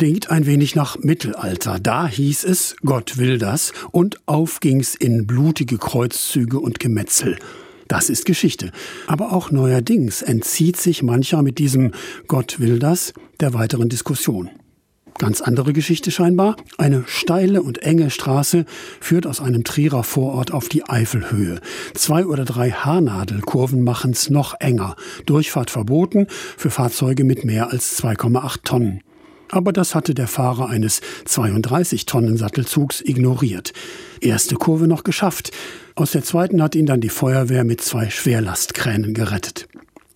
Klingt ein wenig nach Mittelalter. Da hieß es, Gott will das, und auf ging's in blutige Kreuzzüge und Gemetzel. Das ist Geschichte. Aber auch neuerdings entzieht sich mancher mit diesem Gott will das der weiteren Diskussion. Ganz andere Geschichte scheinbar. Eine steile und enge Straße führt aus einem Trierer Vorort auf die Eifelhöhe. Zwei oder drei Haarnadelkurven machen's noch enger. Durchfahrt verboten für Fahrzeuge mit mehr als 2,8 Tonnen. Aber das hatte der Fahrer eines 32 Tonnen Sattelzugs ignoriert. Erste Kurve noch geschafft. Aus der zweiten hat ihn dann die Feuerwehr mit zwei Schwerlastkränen gerettet.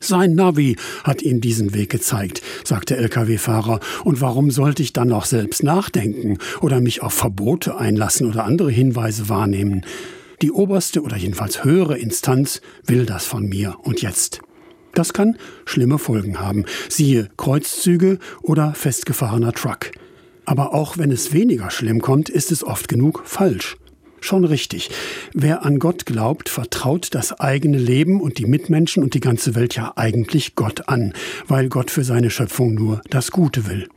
Sein Navi hat ihm diesen Weg gezeigt, sagt der Lkw-Fahrer. Und warum sollte ich dann noch selbst nachdenken oder mich auf Verbote einlassen oder andere Hinweise wahrnehmen? Die oberste oder jedenfalls höhere Instanz will das von mir und jetzt. Das kann schlimme Folgen haben, siehe Kreuzzüge oder festgefahrener Truck. Aber auch wenn es weniger schlimm kommt, ist es oft genug falsch. Schon richtig. Wer an Gott glaubt, vertraut das eigene Leben und die Mitmenschen und die ganze Welt ja eigentlich Gott an, weil Gott für seine Schöpfung nur das Gute will.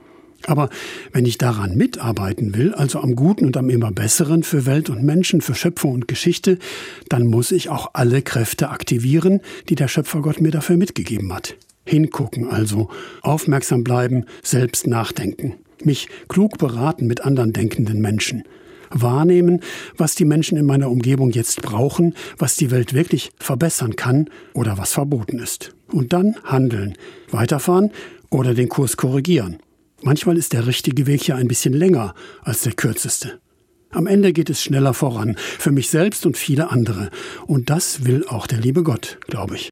Aber wenn ich daran mitarbeiten will, also am Guten und am immer Besseren für Welt und Menschen, für Schöpfung und Geschichte, dann muss ich auch alle Kräfte aktivieren, die der Schöpfergott mir dafür mitgegeben hat. Hingucken also, aufmerksam bleiben, selbst nachdenken, mich klug beraten mit anderen denkenden Menschen, wahrnehmen, was die Menschen in meiner Umgebung jetzt brauchen, was die Welt wirklich verbessern kann oder was verboten ist. Und dann handeln, weiterfahren oder den Kurs korrigieren. Manchmal ist der richtige Weg ja ein bisschen länger als der kürzeste. Am Ende geht es schneller voran, für mich selbst und viele andere. Und das will auch der liebe Gott, glaube ich.